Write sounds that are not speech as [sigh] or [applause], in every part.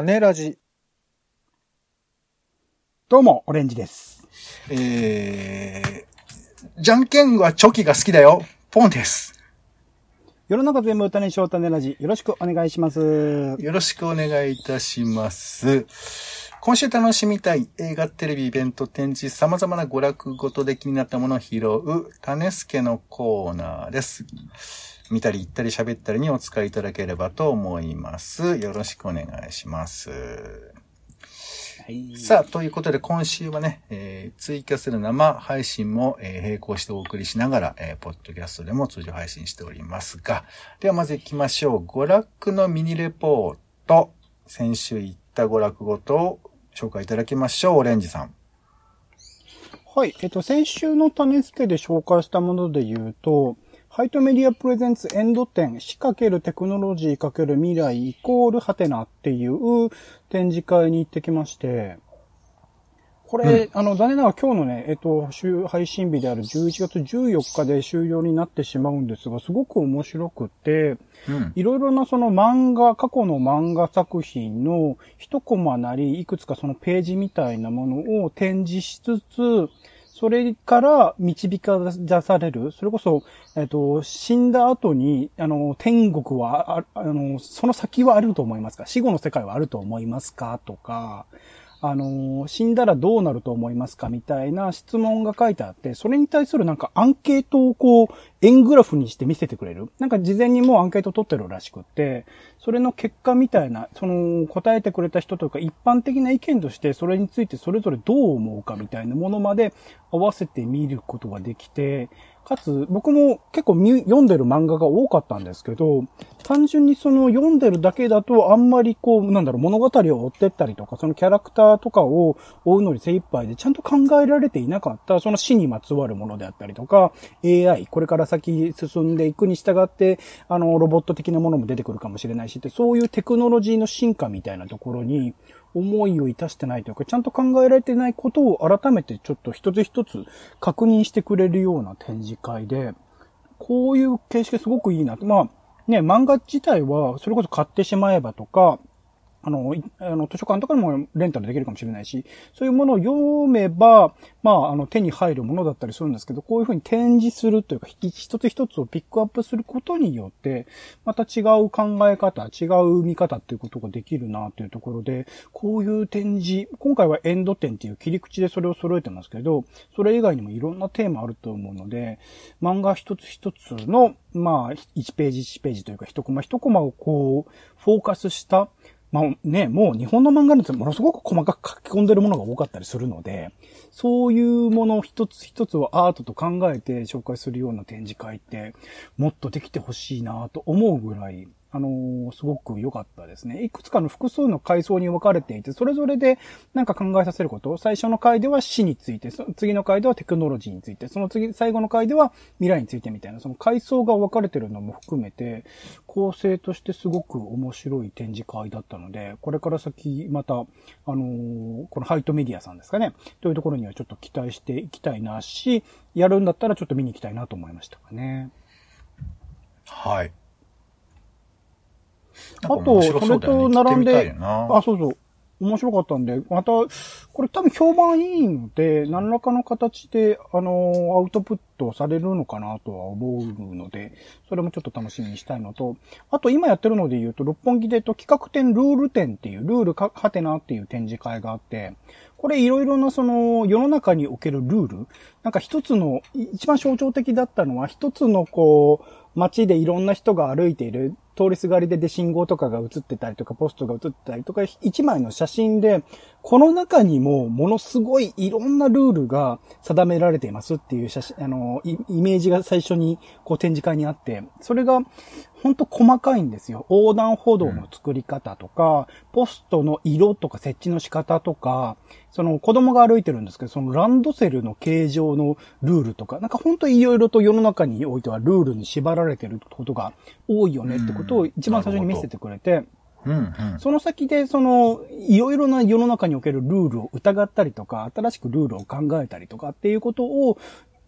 種ラジ。どうも、オレンジです。えー、じゃんけんはチョキが好きだよ。ポンです。世の中全部歌にしよう種ラジ。よろしくお願いします。よろしくお願いいたします。今週楽しみたい映画、テレビ、イベント、展示、様々な娯楽ごとで気になったものを拾う、種助のコーナーです。見たり言ったり喋ったりにお使いいただければと思います。よろしくお願いします。はい。さあ、ということで今週はね、えーツイキャスの生配信も、えー並行してお送りしながら、えーポッドキャストでも通常配信しておりますが、ではまず行きましょう。娯楽のミニレポート。先週行った娯楽ごとを紹介いただきましょう。オレンジさん。はい。えっと、先週の種付けで紹介したもので言うと、ハイトメディアプレゼンツエンド展、死かけるテクノロジーかける未来イコールハテナっていう展示会に行ってきまして、これ、あの、残念ながら今日のね、えっと、週配信日である11月14日で終了になってしまうんですが、すごく面白くて、うん。いろいろなその漫画、過去の漫画作品の一コマなり、いくつかそのページみたいなものを展示しつつ、それから導か出される、それこそ、えっと、死んだ後に、あの、天国は、ああの、その先はあると思いますか？死後の世界はあると思いますか？とか、あの、死んだらどうなると思いますかみたいな質問が書いてあって、それに対するなんかアンケートをこう、円グラフにして見せてくれる。なんか事前にもうアンケート取ってるらしくって、それの結果みたいな、その答えてくれた人とか一般的な意見としてそれについてそれぞれどう思うかみたいなものまで合わせて見ることができて、かつ僕も結構見読んでる漫画が多かったんですけど、単純にその読んでるだけだとあんまりこう、なんだろう、物語を追ってったりとか、そのキャラクターとかを追うのに精一杯でちゃんと考えられていなかった、その死にまつわるものであったりとか、AI、これから先進んでいくに従って、あの、ロボット的なものも出てくるかもしれないしって、そういうテクノロジーの進化みたいなところに、思いをいたしてないというか、ちゃんと考えられてないことを改めてちょっと一つ一つ確認してくれるような展示会で、こういう形式すごくいいなと。まあ、ね、漫画自体は、それこそ買ってしまえばとか、あの、あの、図書館とかにもレンタルできるかもしれないし、そういうものを読めば、まあ、あの、手に入るものだったりするんですけど、こういうふうに展示するというか、一つ一つをピックアップすることによって、また違う考え方、違う見方っていうことができるなというところで、こういう展示、今回はエンド展っていう切り口でそれを揃えてますけど、それ以外にもいろんなテーマあると思うので、漫画一つ一つの、まあ、1ページ1ページというか、一コマ一コマをこう、フォーカスした、まあね、もう日本の漫画なんてものすごく細かく書き込んでるものが多かったりするので、そういうもの一つ一つをアートと考えて紹介するような展示会って、もっとできてほしいなと思うぐらい、あのーすごく良かったですね。いくつかの複数の階層に分かれていて、それぞれでなんか考えさせること。最初の回では死について、その次の回ではテクノロジーについて、その次、最後の回では未来についてみたいな、その階層が分かれてるのも含めて、構成としてすごく面白い展示会だったので、これから先、また、あのーこのハイトメディアさんですかね、というところにはちょっと期待していきたいなし、やるんだったらちょっと見に行きたいなと思いましたかね。はい。あと、それと並んで、ああ、そうそう。面白かったんで、また、これ多分評判いいので、何らかの形で、あの、アウトプットされるのかなとは思うので、それもちょっと楽しみにしたいのと、あと今やってるので言うと、六本木でと企画展ルール展っていう、ルールか、はてなっていう展示会があって、これいろいろなその世の中におけるルール、なんか一つの、い一番象徴的だったのは一つのこう、街でいろんな人が歩いている、通りすがりでで信号とかが映ってたりとか、ポストが映ってたりとか、一枚の写真で、この中にもものすごいいろんなルールが定められていますっていう写真、あの、イメージが最初にこう展示会にあって、それがほんと細かいんですよ。横断歩道の作り方とか、ポストの色とか設置の仕方とか、その子供が歩いてるんですけど、そのランドセルの形状のルールとか、なんかほんといろいろと世の中においてはルールに縛られてることが多いよねってことを一番最初に見せてくれて、うんうん。その先で、その、いろいろな世の中におけるルールを疑ったりとか、新しくルールを考えたりとかっていうことを、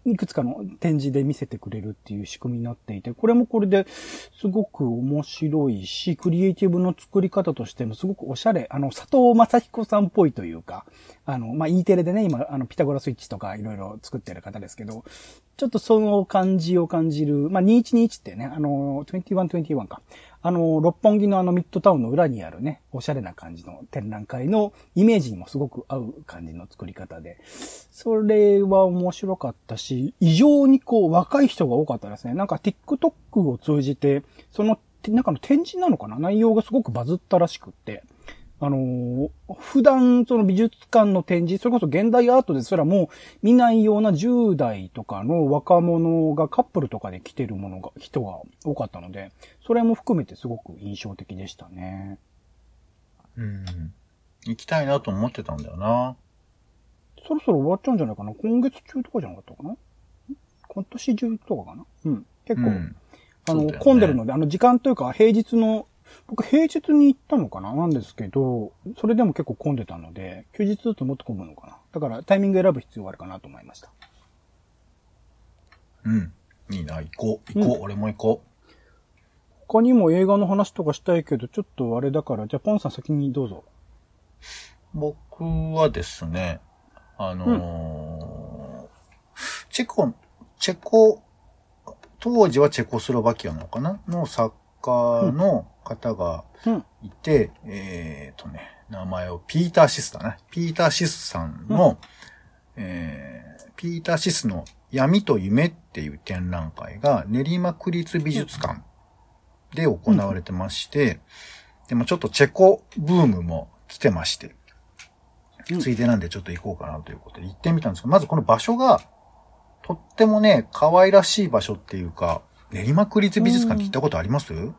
いくつかの展示で見せてくれるっていう仕組みになっていて、これもこれですごく面白いし、クリエイティブの作り方としてもすごくおしゃれ、あの、佐藤正彦さんっぽいというか、あの、まあ、E テレでね、今、あの、ピタゴラスイッチとかいろいろ作ってる方ですけど、ちょっとその感じを感じる、まあ、2121ってね、あの、2121か。あの、六本木のあのミッドタウンの裏にあるね、おしゃれな感じの展覧会のイメージにもすごく合う感じの作り方で、それは面白かったし、異常にこう若い人が多かったですね。なんか TikTok を通じて、その中の展示なのかな？内容がすごくバズったらしくって、あのー、普段その美術館の展示、それこそ現代アートですらも見ないような10代とかの若者がカップルとかで来てるものが、人が多かったので、それも含めてすごく印象的でしたね。うん。行きたいなと思ってたんだよな。そろそろ終わっちゃうんじゃないかな今月中とかじゃなかったかな？今年中とかかな？うん。結構、うん、あの、ね、混んでるので、あの、時間というか平日の僕平日に行ったのかな？なんですけど、それでも結構混んでたので、休日だともっと混むのかな？だからタイミング選ぶ必要があるかなと思いました。うん。いいな、行こう。行こう、うん、俺も行こう。他にも映画の話とかしたいけど、ちょっとあれだから、じゃあポンさん先にどうぞ。僕はですね、あのーうん、チェコ、チェコ、当時はチェコスロバキアなのかな？の作家の方がいて、うん、えっ、ー、とね、名前をピーター・シスだね。ピーター・シスさんの、うん、えー、ピーター・シスの闇と夢っていう展覧会が練馬区立美術館で行われてまして、うん、でもちょっとチェコブームも来てまして、ついでなんでちょっと行こうかなということで行ってみたんですけど、まずこの場所が、とってもね、可愛らしい場所っていうか、練馬区立美術館って行ったことあります、うん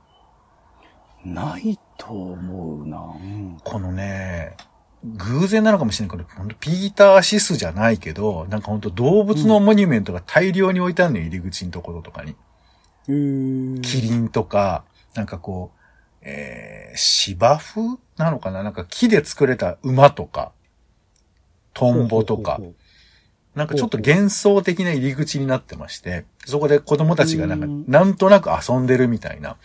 ないと思うな、うん、このね、偶然なのかもしれないけど、本当ピーターシスじゃないけど、なんか本当動物のモニュメントが大量に置いてあるのよ、入り口のところとかに。キリンとか、なんかこう、えー、芝生なのかな？なんか木で作れた馬とか、トンボとか、なんかちょっと幻想的な入り口になってまして、そこで子供たちがなんか、なんとなく遊んでるみたいな。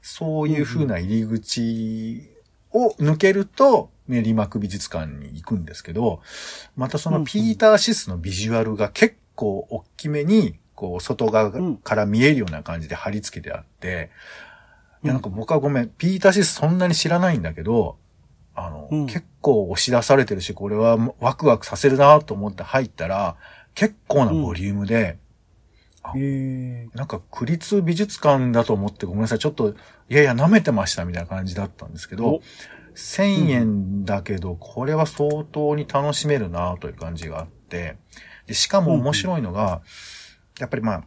そういう風な入り口を抜けると、練馬区美術館に行くんですけど、またそのピーターシスのビジュアルが結構大きめに、こう、外側から見えるような感じで貼り付けてあって、いや、なんか僕はごめん、ピーターシスそんなに知らないんだけど、あの、うん、結構押し出されてるし、これはワクワクさせるなと思って入ったら、結構なボリュームで、なんか、区立美術館だと思ってごめんなさい。ちょっと、いやいや、舐めてましたみたいな感じだったんですけど、1000円だけど、これは相当に楽しめるなという感じがあって、でしかも面白いのが、やっぱりまあ、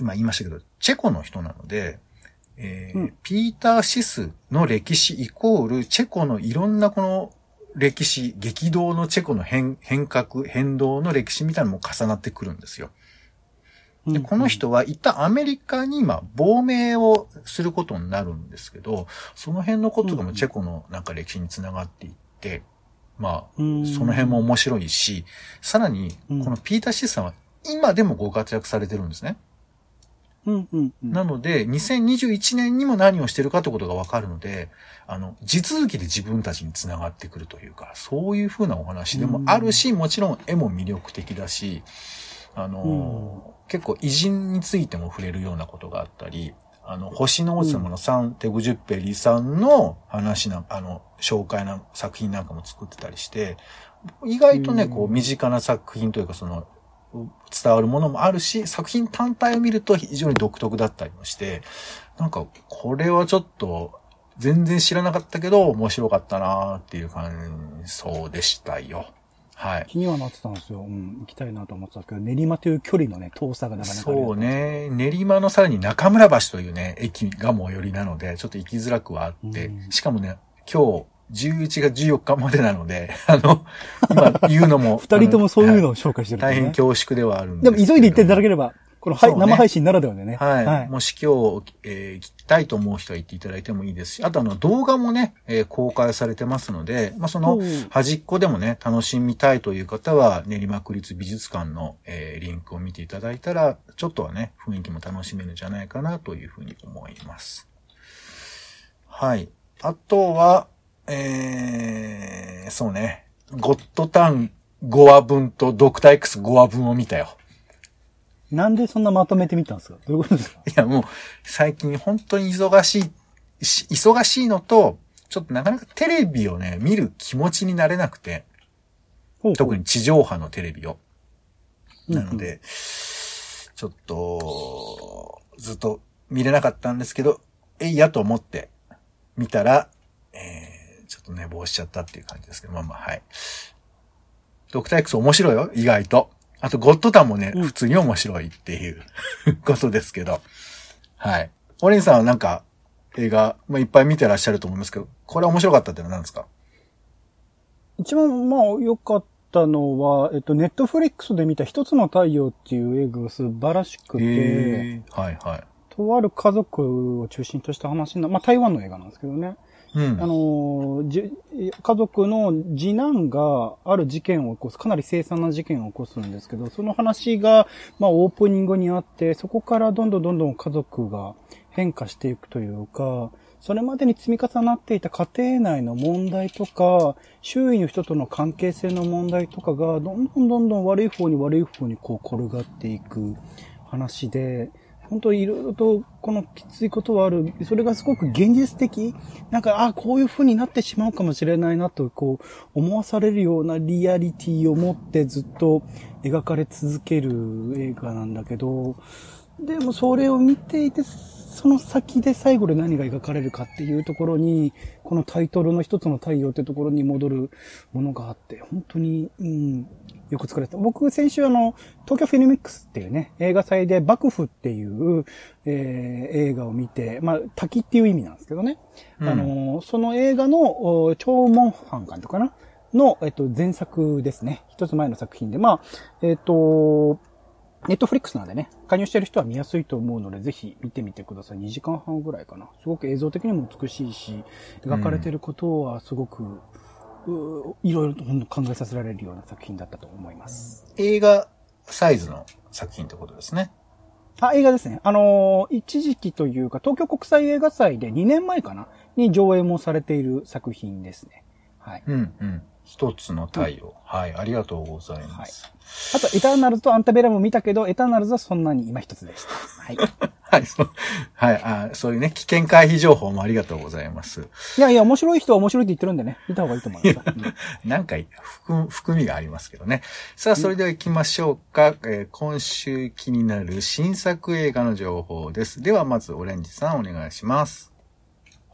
今言いましたけど、チェコの人なので、えー、うん、ピーター・シスの歴史イコール、チェコのいろんなこの歴史、激動のチェコの変変革、変動の歴史みたいなのも重なってくるんですよ。で、この人は一旦アメリカに今、亡命をすることになるんですけど、その辺のことがもチェコのなんか歴史につながっていって、まあ、その辺も面白いし、さらに、このピーター・シーさんは今でもご活躍されてるんですね。なので、2021年にも何をしてるかってことがわかるので、あの、地続きで自分たちにつながってくるというか、そういうふうなお話でもあるし、もちろん絵も魅力的だし、あの、結構偉人についても触れるようなことがあったり、あの、星の王様のサン・テグジュッペリさんの話な、あの、紹介な作品なんかも作ってたりして、意外とね、こう、身近な作品というか、その、伝わるものもあるし、作品単体を見ると非常に独特だったりもして、なんか、これはちょっと、全然知らなかったけど、面白かったなっていう感想でしたよ。はい。気にはなってたんですよ。うん。行きたいなと思ってたけど、練馬という距離のね、遠さがなかなか。そうね。練馬のさらに中村橋というね、駅が最寄りなので、ちょっと行きづらくはあって、うん、しかもね、今日、11月14日までなので、[laughs] あの、今言うのも。[laughs] 二人ともそういうのを紹介してる、ね、大変恐縮ではあるんですでも急いで行っていただければ、この、はいね生配信ならではでね。はい。はい。もし今日、えー聞きたいと思う人は言っていただいてもいいですし、あとあの動画もね、えー公開されてますので、まあ、そのうん端っこでもね、楽しみたいという方は、練馬区立美術館の、えーリンクを見ていただいたら、ちょっとはね、雰囲気も楽しめるんじゃないかなというふうに思います。はい。あとは、えー、そうね、ゴッドタン5話分とドクター X5 話分を見たよ。なんでそんなまとめてみたんですか？どういうことですか？いや、もう、最近本当に忙しい、し忙しいのと、ちょっとなかなかテレビをね、見る気持ちになれなくて、特に。に地上波のテレビを。うんうなんので、ちょっと、ずっと見れなかったんですけど、えいやと思って見たら、えー、ちょっと寝坊しちゃったっていう感じですけど、まあまあ、はい。ドクター X 面白いよ、意外と。あと、ゴッドタンもね、うん普通に面白いっていう [laughs] ことですけど。はい。オレンさんはなんか、映画、まあ、いっぱい見てらっしゃると思いますけど、これ面白かったってのは何ですか？一番、まあ、良かったのは、えっと、ネットフリックスで見た一つの太陽っていう映画が素晴らしくて、はいはい。とある家族を中心とした話な、まあ、台湾の映画なんですけどね。うん。あのじ、家族の次男がある事件を起こす、かなり凄惨な事件を起こすんですけど、その話が、まあ、オープニングにあって、そこからどんどんどんどん家族が変化していくというか、それまでに積み重なっていた家庭内の問題とか、周囲の人との関係性の問題とかが、どんどんどんどん悪い方に悪い方にこう転がっていく話で、本当いろいろとこのきついことはある。それがすごく現実的。なんか、あこういう風になってしまうかもしれないなと、こう、思わされるようなリアリティを持ってずっと描かれ続ける映画なんだけど、でもそれを見ていて、その先で最後で何が描かれるかっていうところに、このタイトルの一つの太陽ってところに戻るものがあって、本当に、うん、よく作られた。僕、先週あの、東京フィルミックスっていうね、映画祭で幕府っていう、えー映画を見て、まあ、滝っていう意味なんですけどね。うんあの、その映画の、お超門藩監督かな？の、えっと、前作ですね。一つ前の作品で。まあ、えっと、ネットフリックスなんでね、加入してる人は見やすいと思うので、ぜひ見てみてください。2時間半ぐらいかな。すごく映像的にも美しいし、描かれてることはすごく、ういろいろと考えさせられるような作品だったと思います。映画サイズの作品ってことですね。あ、映画ですね。あのー一時期というか、東京国際映画祭で2年前かな？に上映もされている作品ですね。はい。うんうん。一つの太陽。はい、ありがとうございます。あと、エターナルズとアンタベラも見たけど、エターナルズはそんなに今一つでした。はい。[laughs] はい、そう、はい、あそういうね、危険回避情報もありがとうございます。いやいや、面白い人は面白いって言ってるんでね、見た方がいいと思いますよ。うんなんか含、含みがありますけどね。さあ、それでは行きましょうか。えー今週気になる新作映画の情報です。では、まず、オレンジさんお願いします。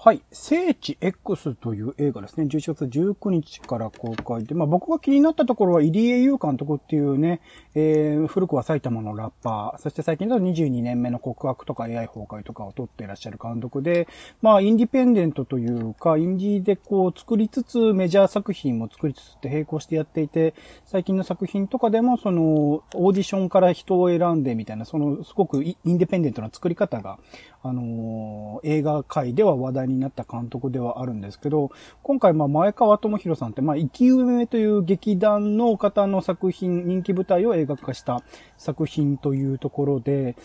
はい。聖地 X という映画ですね。11月19日から公開で、まあ僕が気になったところは入江優監督っていうね、えー、古くは埼玉のラッパー、そして最近だと22年目の告白とか AI 崩壊とかを撮っていらっしゃる監督で、まあインディペンデントというか、インディーでこう作りつつメジャー作品も作りつつって並行してやっていて、最近の作品とかでもそのオーディションから人を選んでみたいな、そのすごくインディペンデントな作り方が、あのー映画界では話題になった監督ではあるんですけど、今回、まあ、前川智弘さんって、まあ、生き埋めという劇団の方の作品、人気舞台を映画化した作品というところで、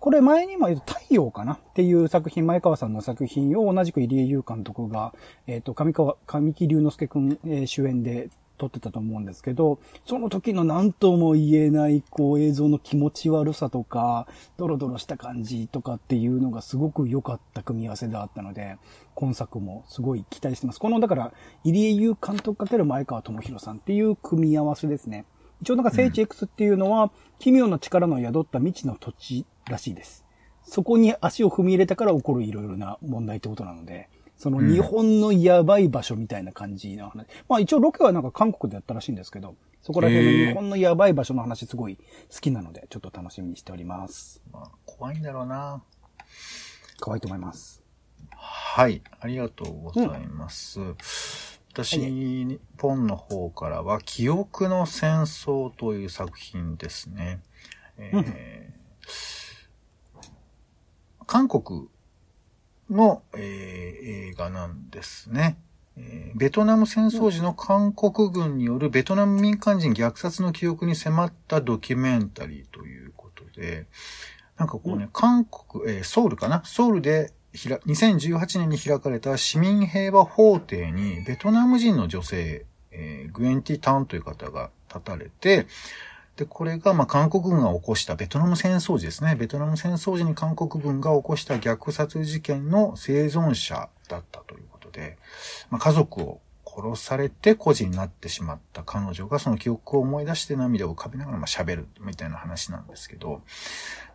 これ前にも言うと太陽かなっていう作品、前川さんの作品を同じく入江優監督が、えっ、と、上川、上木隆之介くん、えー主演で撮ってたと思うんですけど、その時の何とも言えない、こう映像の気持ち悪さとか、ドロドロした感じとかっていうのがすごく良かった組み合わせであったので、今作もすごい期待してます。この、だから、入江優監督かける前川智弘さんっていう組み合わせですね。一応なんか聖地 X っていうのは、奇妙な力の宿った未知の土地らしいです。そこに足を踏み入れたから起こるいろいろな問題ってことなので、その日本のやばい場所みたいな感じの話。まあ一応ロケはなんか韓国でやったらしいんですけど、そこら辺の日本のやばい場所の話すごい好きなので、ちょっと楽しみにしております。まあ、怖いんだろうな。可愛いと思います。はい、ありがとうございます。私、日本の方からは、記憶の戦争という作品ですね。えー、韓国の、えー、映画なんですね。えーベトナム戦争時の韓国軍によるベトナム民間人虐殺の記憶に迫ったドキュメンタリーということで、なんかこうね、韓国、えーソウルかな？ソウルでひら2018年に開かれた市民平和法廷にベトナム人の女性、えーグエンティ・タンという方が立たれて、で、これが、ま、韓国軍が起こしたベトナム戦争時ですね。ベトナム戦争時に韓国軍が起こした虐殺事件の生存者だったということで、まあ、家族を殺されて孤児になってしまった彼女がその記憶を思い出して涙を浮かべながらま喋るみたいな話なんですけど、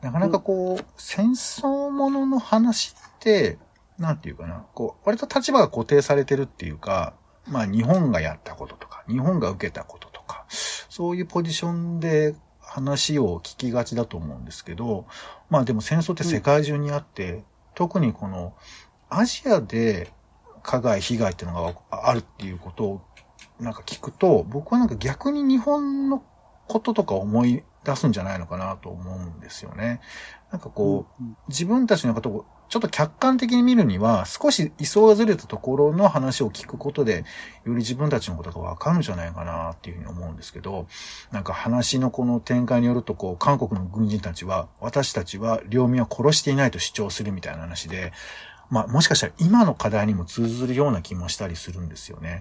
なかなかこう、戦争ものの話って、なんていうかな、こう、割と立場が固定されてるっていうか、まあ日本がやったこととか、日本が受けたこととか、そういうポジションで話を聞きがちだと思うんですけど、まあでも戦争って世界中にあって、特にこのアジアで加害、被害っていうのがあるっていうことをなんか聞くと、僕はなんか逆に日本のこととか思い出すんじゃないのかなと思うんですよね。なんかこう、うん自分たちのことをちょっと客観的に見るには、少し位相がずれたところの話を聞くことで、より自分たちのことがわかるんじゃないかなっていうふうに思うんですけど、なんか話のこの展開によると、こう、韓国の軍人たちは、私たちは領民は殺していないと主張するみたいな話で、まあ、もしかしたら今の課題にも通ずるような気もしたりするんですよね。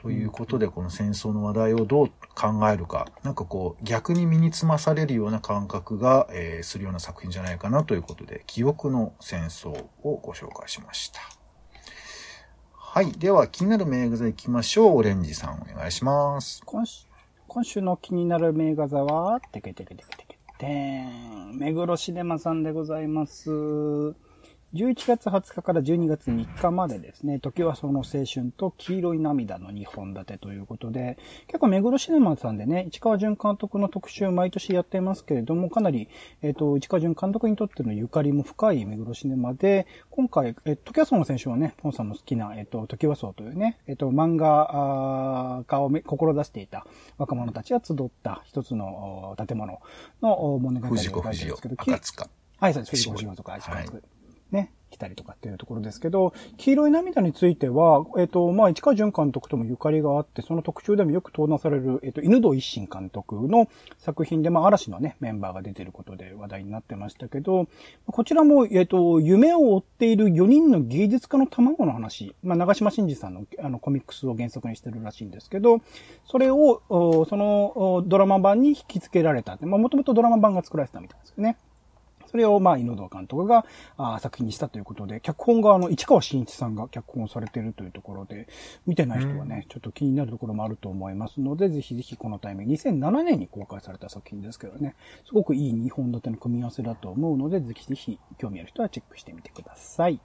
ということで、この戦争の話題をどう考えるか、なんかこう、逆に身につまされるような感覚が、えーするような作品じゃないかなということで、記憶の戦争をご紹介しました。はい。では、気になる名画座行きましょう。オレンジさんお願いします。今週今週の気になる名画座は、てけてけてけてけてーん。目黒シネマさんでございます。11月20日から12月3日までですね、時はその青春と黄色い涙の2本立てということで、結構目黒シネマさんでね、市川淳監督の特集を毎年やってますけれども、かなり、えっ、と、市川淳監督にとってのゆかりも深い目黒シネマで、今回、えー、時はその選手はね、ポンさんの好きな、えっ、と、時はそうというね、えっ、と、漫画家をめ志していた若者たちが集った一つのお建物のお物語を描いてるんですけど、、き赤塚。はい、そうです。藤子不二雄とか、市川君ね、来たりとかっていうところですけど、黄色い涙については、えっ、と、まあ、市川淳監督ともゆかりがあって、その特集でもよく登壇される、えっ、と、犬堂一心監督の作品で、まあ、嵐のね、メンバーが出てることで話題になってましたけど、こちらも、えっ、と、夢を追っている4人の芸術家の卵の話、まあ、長島真司さんのあのコミックスを原作にしてるらしいんですけど、それを、そのドラマ版に引き付けられた。まあ、もともとドラマ版が作られてたみたいですね。それを、まあ、井堂監督があー作品にしたということで、脚本が、あの、市川新一さんが脚本されているというところで、見てない人はね、ちょっと気になるところもあると思いますので、ぜひぜひこのタイミング、2007年に公開された作品ですけどね、すごくいい2本立ての組み合わせだと思うので、ぜひぜひ興味ある人はチェックしてみてください。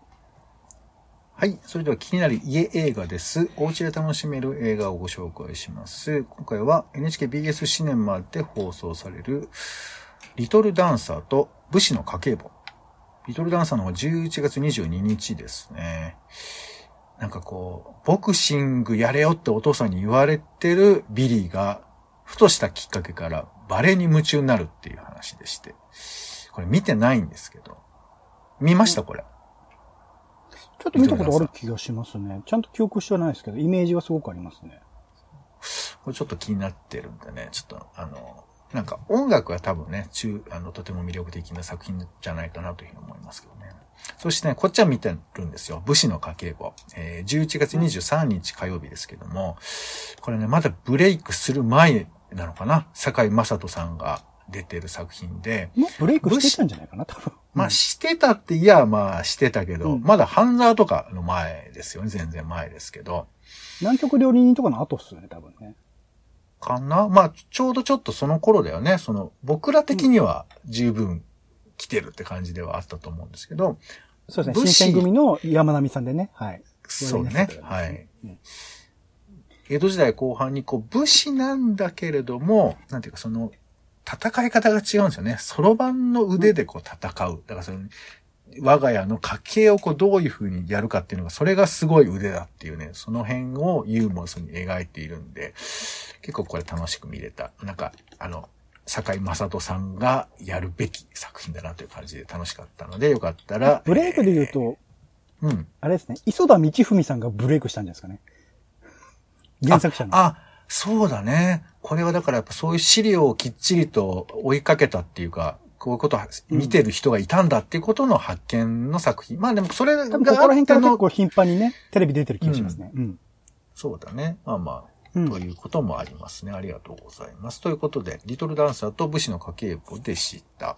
はい。それでは気になる家映画です。お家で楽しめる映画をご紹介します。今回は NHKBS シネマで放送される、リトルダンサーと武士の家計簿。リトルダンサーの方が11月22日ですね。なんかこう、ボクシングやれよってお父さんに言われてるビリーが、ふとしたきっかけからバレエに夢中になるっていう話でして。これ見てないんですけど。見ましたこれ。ちょっと見たことある気がしますね。ちゃんと記憶してはないですけど、イメージはすごくありますね。これちょっと気になってるんでね、ちょっとあの、なんか音楽は多分ね、中、あの、とても魅力的な作品じゃないかなというふうに思いますけどね。そしてね、こっちは見てるんですよ。武士の家計簿。えー、11月23日火曜日ですけども、これね、まだブレイクする前なのかな？坂井正人さんが出てる作品で、もうブレイクしてたんじゃないかな、多分。まあ、してたっていや、まあ、してたけど、うんまだ半沢とかの前ですよね。全然前ですけど。南極料理人とかの後っすよね、多分ね。かな？まあ、ちょうどちょっとその頃だよね。その、僕ら的には十分来てるって感じではあったと思うんですけど、そうですね。武士新選組の山並さんでね。はい。そうねはい。うん江戸時代後半にこう武士なんだけれども、なんていうかその、戦い方が違うんですよね。そろばんの腕でこう戦う。だからその、我が家の家計をこうどういう風にやるかっていうのが、それがすごい腕だっていうね、その辺をユーモスに描いているんで、結構これ楽しく見れた。なんか、あの、坂井正人さんがやるべき作品だなという感じで楽しかったので、よかったら。ブレイクで言うと、えー、うん。あれですね、磯田道文さんがブレイクしたんじゃないですかね。原作者の。あ、あそうだね。これはだからやっぱそういう資料をきっちりと追いかけたっていうか、こういうことを見てる人がいたんだっていうことの発見の作品。うん、まあでもそれが多分ここら辺から結構頻繁にね、テレビ出てる気がしますね。うん。うん、そうだね。まあまあ。ということもありますね。ありがとうございます。ということで、リトルダンサーと武士の家計簿でした。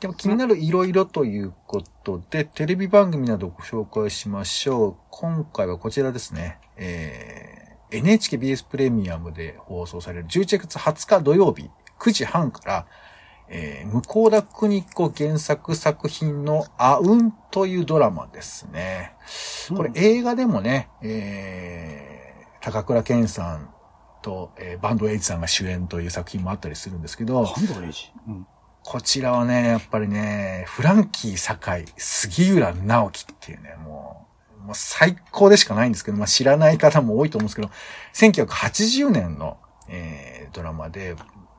でも気になる色々ということで、テレビ番組などご紹介しましょう。今回はこちらですね。えー、NHKBS プレミアムで放送される11月20日土曜日9時半から、えー、向田邦子原作作品のあうんというドラマですね。これ映画でもね、えー高倉健さんと、えー、バンドエイジさんが主演という作品もあったりするんですけど、バンドエイジ、うん、こちらはね、やっぱりね、フランキー堺、杉浦直樹っていうね、もう、もう最高でしかないんですけど、まあ知らない方も多いと思うんですけど、1980年の、えー、ドラマで、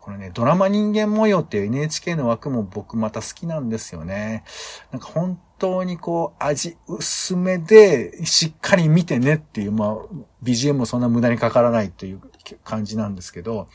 これね、ドラマ人間模様っていう NHK の枠も僕また好きなんですよね。なんか本当にこう、味薄めで、しっかり見てねっていう、まあ、BGM もそんな無駄にかからないという感じなんですけど、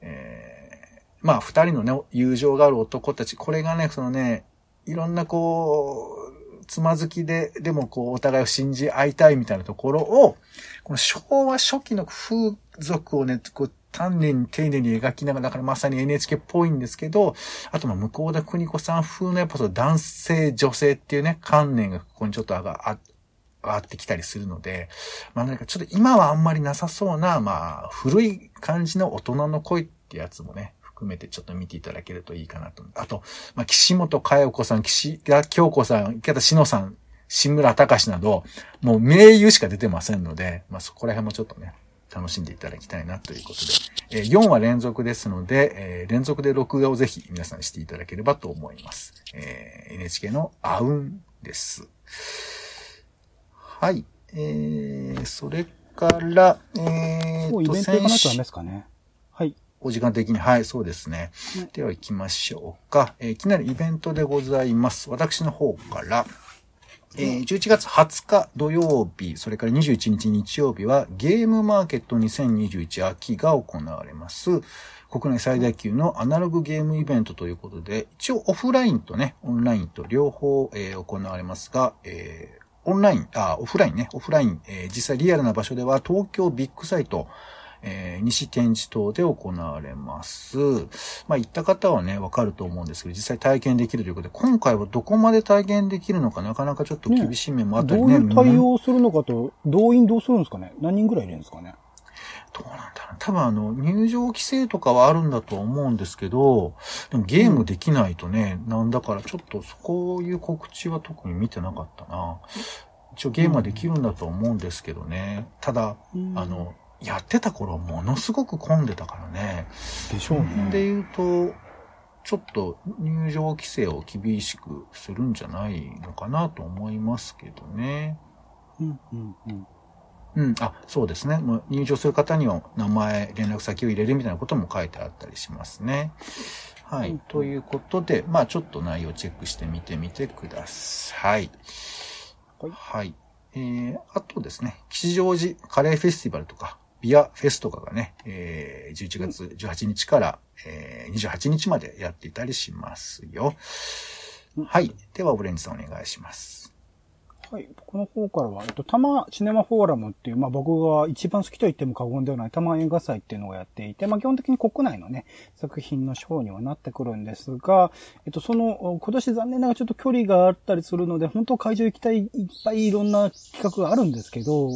えー、まあ、二人のね、友情がある男たち、これがね、そのね、いろんなこう、つまずきで、でもこう、お互いを信じ合いたいみたいなところを、この昭和初期の風俗をね、こう、丹念に丁寧に描きながら、だからまさに NHK っぽいんですけど、あとまあ、向田邦子さん風のやっぱその男性、女性っていうね、観念がここにちょっと上が、上がってきたりするので、まあなんかちょっと今はあんまりなさそうな、まあ、古い感じの大人の恋ってやつもね、含めてちょっと見ていただけるといいかなと。あと、まあ、岸本佳代子さん、岸田京子さん、池田篠さん、志村隆など、もう名優しか出てませんので、まあそこら辺もちょっとね、楽しんでいただきたいなということで、えー、4話連続ですので、えー、連続で録画をぜひ皆さんしていただければと思います。えー、NHK のアウンです。はい。えー、それから、えー、もうイベント行かないとダメですかね。はい。お時間的に、はい、そうですね。ねでは行きましょうか。えー、いきなりイベントでございます。私の方から、えー、11月20日土曜日、それから21日日曜日はゲームマーケット2021秋が行われます。国内最大級のアナログゲームイベントということで、一応オフラインとね、オンラインと両方、えー、行われますが、えー、オンライン、あ、オフラインね、オフライン、えー、実際リアルな場所では東京ビッグサイト、えー、西展示棟で行われます。まあ、行った方はね、わかると思うんですけど、実際体験できるということで、今回はどこまで体験できるのかなかなかちょっと厳しい面もあったりね。ねどういう対応するのかと、動員どうするんですかね何人ぐらいいるんですかねどうなんだろう。多分あの、入場規制とかはあるんだと思うんですけど、でもゲームできないとね、うん、なんだからちょっとそういう告知は特に見てなかったな。一応ゲームはできるんだと思うんですけどね。ただ、うん、あの、やってた頃ものすごく混んでたからね。でしょうね。で言うと、ちょっと入場規制を厳しくするんじゃないのかなと思いますけどね。うんうんうん。うん、あ、そうですね。もう入場する方には名前、連絡先を入れるみたいなことも書いてあったりしますね。はい。うん、ということで、まあちょっと内容チェックしてみてみてください。はい。はい。えー、あとですね、吉祥寺カレーフェスティバルとか、ビアフェスとかがね、えー、11月18日から、えー、28日までやっていたりしますよ。はい。では、オレンジさんお願いします。はい。僕の方からは、えっと、タマシネマフォーラムっていう、まあ僕が一番好きと言っても過言ではないタマ映画祭っていうのをやっていて、まあ基本的に国内のね、作品のショーにはなってくるんですが、えっと、その、今年残念ながらちょっと距離があったりするので、本当会場行きたい、いっぱいいろんな企画があるんですけど、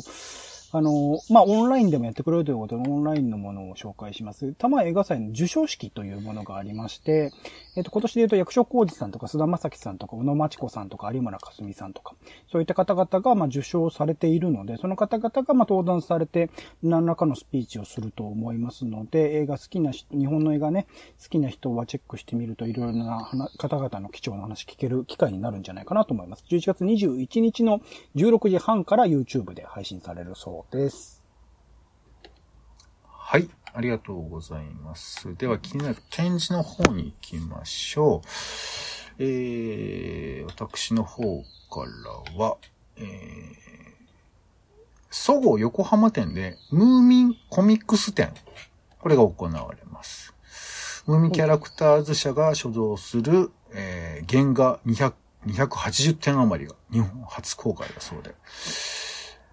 あの、まあ、オンラインでもやってくれるということで、オンラインのものを紹介します。多摩映画祭の授賞式というものがありまして、えっ、と、今年で言うと役所広司さんとか、菅田正樹さんとか、小野町子さんとか、有村架純さんとか、そういった方々が、ま受賞されているので、その方々が、ま登壇されて、何らかのスピーチをすると思いますので、映画好きな、日本の映画ね、好きな人はチェックしてみると、いろいろな方々の貴重な話聞ける機会になるんじゃないかなと思います。11月21日の16時半から YouTube で配信されるそうです。はい。ありがとうございます。では気になる展示の方に行きましょう。えー、私の方からは、えー、そごう横浜店でムーミンコミックス展。これが行われます。ムーミンキャラクターズ社が所蔵する、えー、原画200 280点余りが日本初公開だそうで。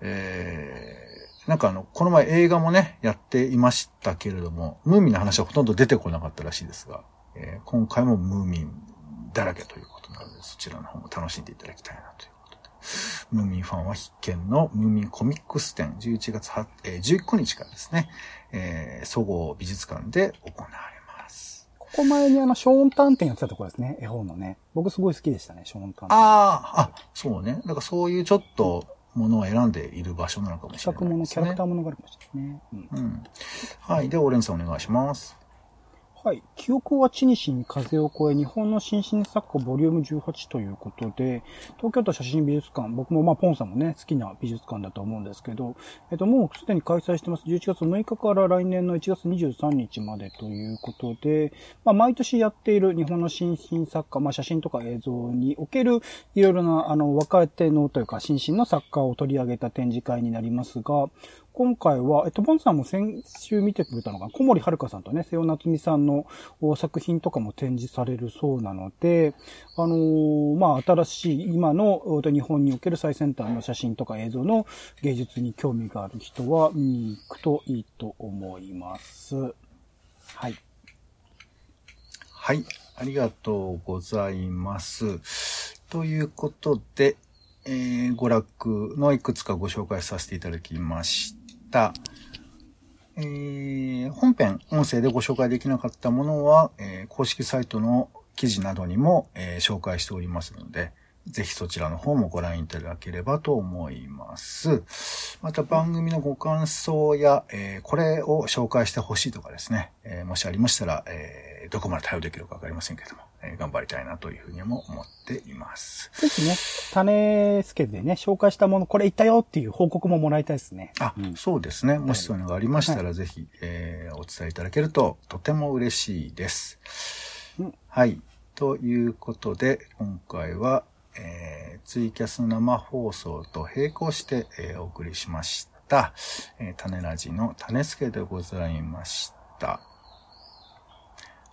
えー、なんかあの、この前映画もね、やっていましたけれども、ムーミンの話はほとんど出てこなかったらしいですが、えー今回もムーミンだらけということなので、そちらの方も楽しんでいただきたいなということで。ムーミンファンは必見のムーミンコミックス展、11月は、えー19日からですね、えー、総合美術館で行われます。ここ前にあの、ショーンタン店やってたところですね。絵本のね。僕すごい好きでしたね、ショーンタン店。ああ、あ、そうね。だからそういうちょっとものを選んでいる場所なのかもしれないですね。キャラクターものがあるかもしれないね。うんうん。はい。で、オレンジさんお願いします。はい。記憶は地にしに風を越え、日本の新進作家ボリューム18ということで、東京都写真美術館、僕もまあポンさんもね、好きな美術館だと思うんですけど、えっと、もうすでに開催してます。11月6日から来年の1月23日までということで、まあ毎年やっている日本の新進作家、まあ写真とか映像におけるいろいろなあの若手のというか新進の作家を取り上げた展示会になりますが、今回は、えっと、ボンさんも先週見てくれたのが、小森遥さんとね、瀬尾夏美さんの作品とかも展示されるそうなので、あのーまあ、新しい今の日本における最先端の写真とか映像の芸術に興味がある人は見に行くといいと思います。はい。はい。ありがとうございます。ということで、えー、娯楽のいくつかご紹介させていただきました。えー、本編、音声でご紹介できなかったものは、えー公式サイトの記事などにも、えー紹介しておりますので、ぜひそちらの方もご覧いただければと思います。また番組のご感想や、えーこれを紹介してほしいとかですね、えーもしありましたら、えーどこまで対応できるかわかりませんけども、えー頑張りたいなというふうにも思っています。ぜひね、種付けでね、紹介したもの、これ言ったよっていう報告ももらいたいですね。あ、うんそうですね。もしそういうのがありましたら、ぜひ、えーお伝えいただけるととても嬉しいです。うんはい。ということで、今回は、えーツイキャスの生放送と並行して、えーお送りしました。えー種ラジの種付けでございました。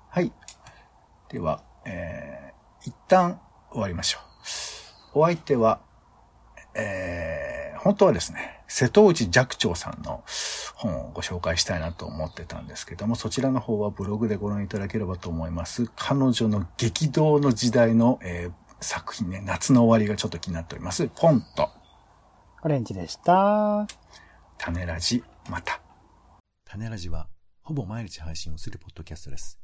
はい。では、えー一旦終わりましょう。お相手は、えー本当はですね、瀬戸内寂聴さんの本をご紹介したいなと思ってたんですけども、そちらの方はブログでご覧いただければと思います。彼女の激動の時代の、えー作品ね、夏の終わりがちょっと気になっております。ポンと、オレンジでした。種ラジ、また。種ラジは、ほぼ毎日配信をするポッドキャストです。